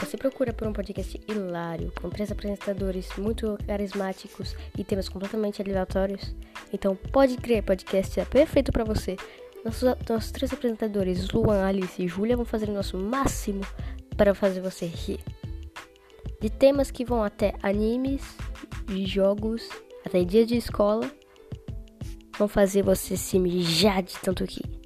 você procura por um podcast hilário, com três apresentadores muito carismáticos e temas completamente aleatórios, então pode crer, podcast é perfeito para você. Nossos, nossos três apresentadores, Luan, Alice e Júlia, vão fazer o nosso máximo para fazer você rir. De temas que vão até animes, jogos, até dias de escola, vão fazer você se mijar de tanto que.